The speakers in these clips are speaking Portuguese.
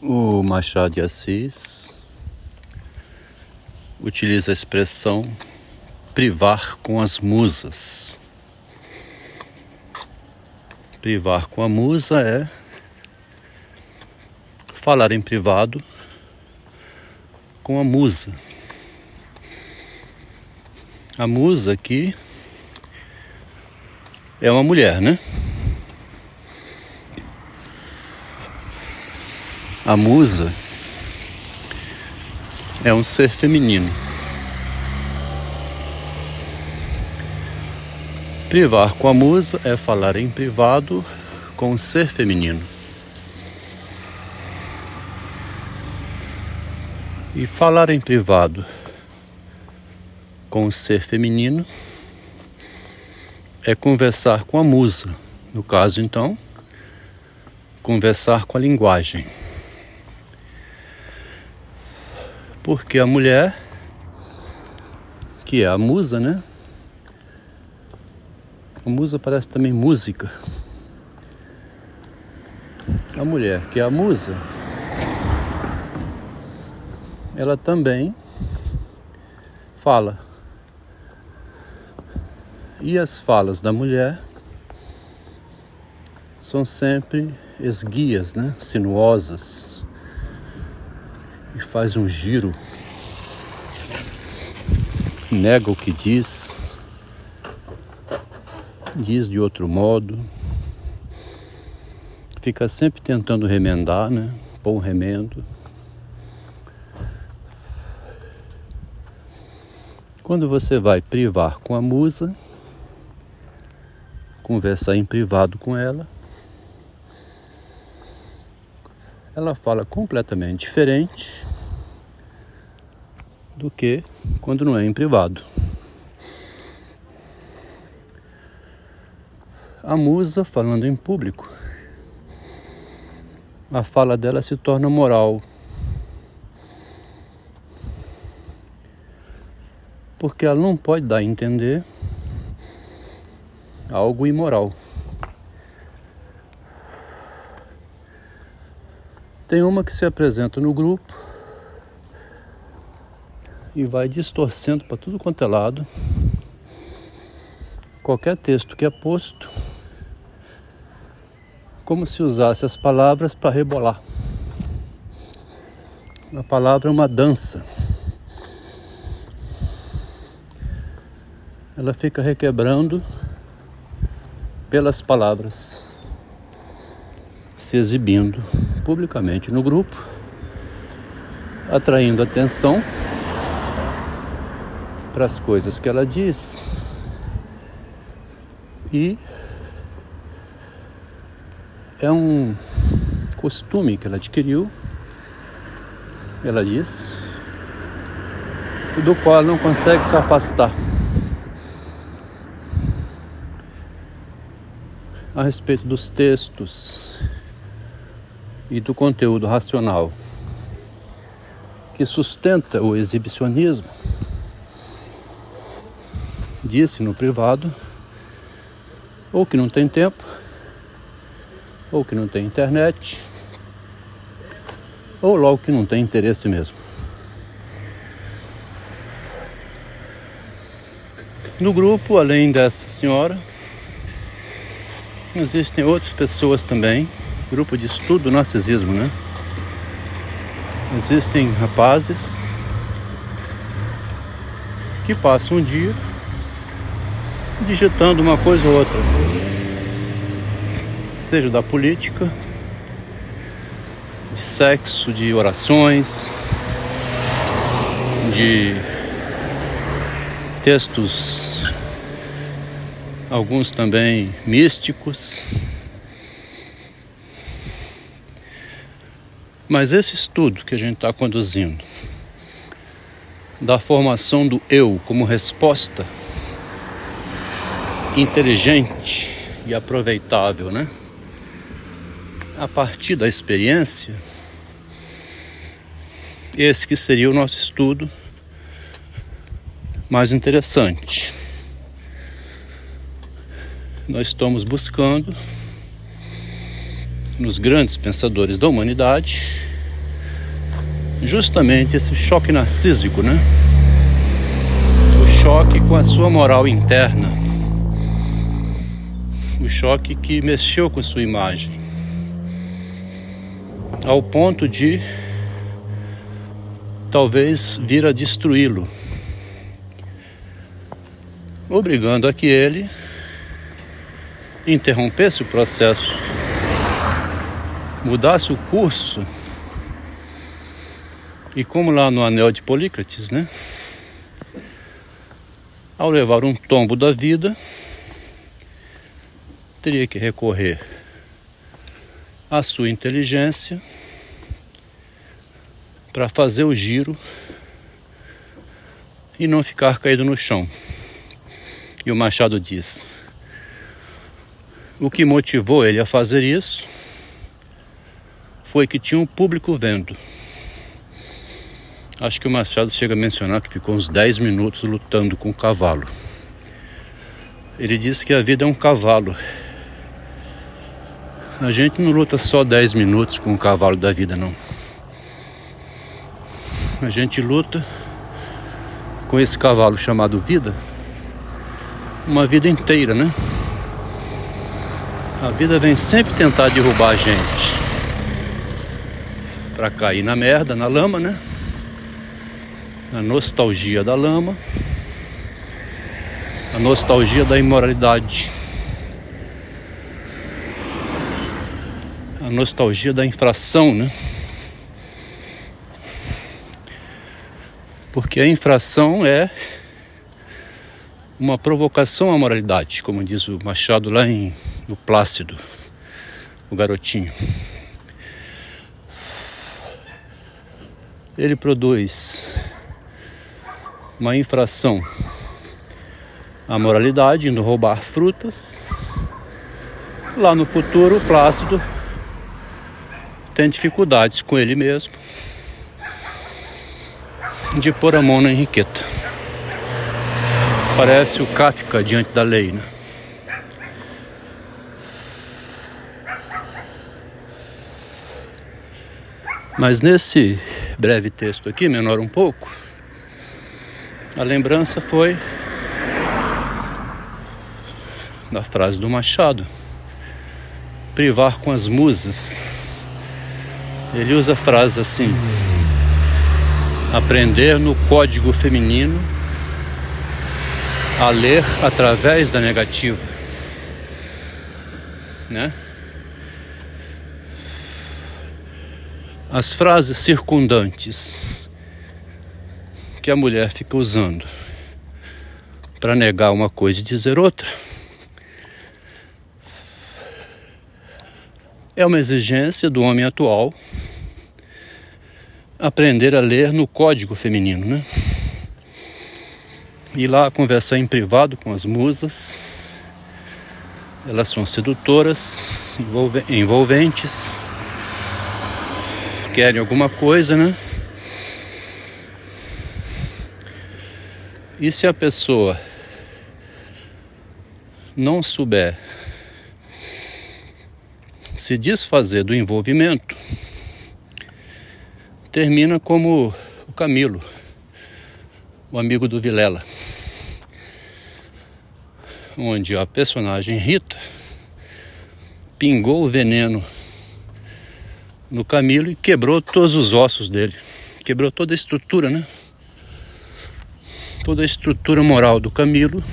O Machado de Assis utiliza a expressão privar com as musas. Privar com a musa é falar em privado com a musa. A musa aqui é uma mulher, né? A musa é um ser feminino. Privar com a musa é falar em privado com um ser feminino. E falar em privado com o ser feminino é conversar com a musa. No caso, então, conversar com a linguagem. Porque a mulher, que é a musa, né? A musa parece também música. A mulher, que é a musa, ela também fala. E as falas da mulher são sempre esguias, né? sinuosas e faz um giro, nega o que diz, diz de outro modo, fica sempre tentando remendar, né? Pôr um remendo. Quando você vai privar com a musa, conversar em privado com ela, ela fala completamente diferente do que quando não é em privado. A musa falando em público, a fala dela se torna moral. Porque ela não pode dar a entender algo imoral. Tem uma que se apresenta no grupo e vai distorcendo para tudo quanto é lado. Qualquer texto que é posto, como se usasse as palavras para rebolar. A palavra é uma dança. Ela fica requebrando pelas palavras se exibindo publicamente no grupo, atraindo atenção para as coisas que ela diz e é um costume que ela adquiriu, ela diz, do qual não consegue se afastar. A respeito dos textos e do conteúdo racional que sustenta o exibicionismo, disse no privado, ou que não tem tempo, ou que não tem internet, ou logo que não tem interesse mesmo. No grupo, além dessa senhora, existem outras pessoas também grupo de estudo narcisismo, né? Existem rapazes que passam um dia digitando uma coisa ou outra, seja da política, de sexo, de orações, de textos, alguns também místicos. Mas esse estudo que a gente está conduzindo, da formação do eu como resposta inteligente e aproveitável, né? A partir da experiência, esse que seria o nosso estudo mais interessante. Nós estamos buscando nos grandes pensadores da humanidade justamente esse choque narcísico, né? O choque com a sua moral interna. O choque que mexeu com sua imagem. Ao ponto de talvez vir a destruí-lo. Obrigando a que ele interrompesse o processo, mudasse o curso e como lá no anel de Polícrates, né? Ao levar um tombo da vida, teria que recorrer à sua inteligência para fazer o giro e não ficar caído no chão. E o Machado diz: o que motivou ele a fazer isso foi que tinha um público vendo. Acho que o Machado chega a mencionar que ficou uns 10 minutos lutando com o cavalo. Ele disse que a vida é um cavalo. A gente não luta só 10 minutos com o cavalo da vida, não. A gente luta com esse cavalo chamado vida uma vida inteira, né? A vida vem sempre tentar derrubar a gente para cair na merda, na lama, né? a nostalgia da lama, a nostalgia da imoralidade, a nostalgia da infração, né? Porque a infração é uma provocação à moralidade, como diz o Machado lá em no Plácido, o garotinho. Ele produz uma infração à moralidade, indo roubar frutas. Lá no futuro, o Plácido tem dificuldades com ele mesmo de pôr a mão na Henriqueta. Parece o Kafka diante da lei, né? Mas nesse breve texto aqui, menor um pouco, a lembrança foi da frase do Machado: privar com as musas. Ele usa frases assim: aprender no código feminino a ler através da negativa, né? As frases circundantes que a mulher fica usando para negar uma coisa e dizer outra. É uma exigência do homem atual aprender a ler no código feminino, né? Ir lá conversar em privado com as musas. Elas são sedutoras, envolventes, querem alguma coisa, né? E se a pessoa não souber se desfazer do envolvimento, termina como o Camilo, o amigo do Vilela, onde a personagem Rita pingou o veneno no Camilo e quebrou todos os ossos dele, quebrou toda a estrutura, né? toda a estrutura moral do Camilo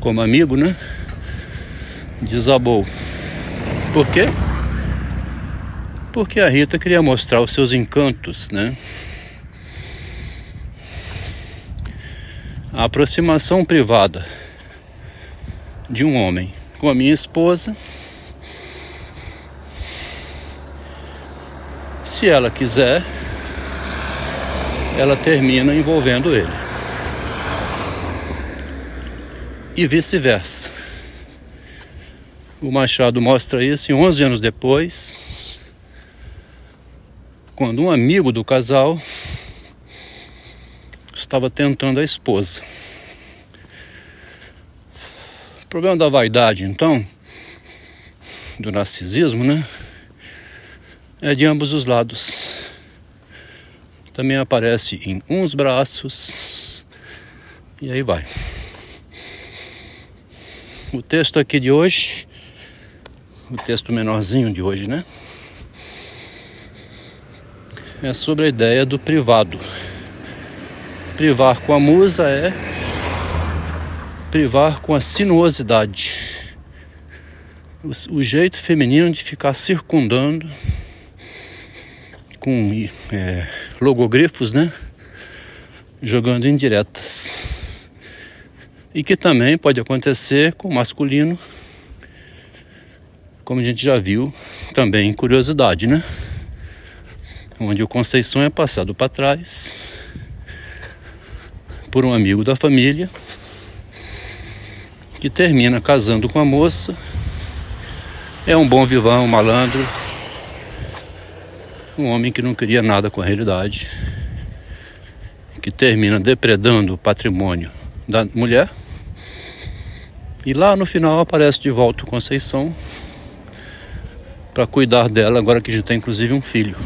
como amigo, né? Desabou. Por quê? Porque a Rita queria mostrar os seus encantos, né? A aproximação privada de um homem com a minha esposa, se ela quiser, ela termina envolvendo ele. E vice-versa. O Machado mostra isso e 11 anos depois, quando um amigo do casal estava tentando a esposa. O problema da vaidade, então, do narcisismo, né? É de ambos os lados. Também aparece em uns braços e aí vai. O texto aqui de hoje, o texto menorzinho de hoje, né? É sobre a ideia do privado. Privar com a musa é privar com a sinuosidade. O, jeito feminino de ficar circundando com é, logogrifos, né? Jogando indiretas. E que também pode acontecer com o masculino, como a gente já viu, também curiosidade, né? Onde o Conceição é passado para trás por um amigo da família que termina casando com a moça. É um bom vivão, um malandro, um homem que não queria nada com a realidade, que termina depredando o patrimônio da mulher. E lá no final aparece de volta o Conceição para cuidar dela, agora que já tem inclusive um filho.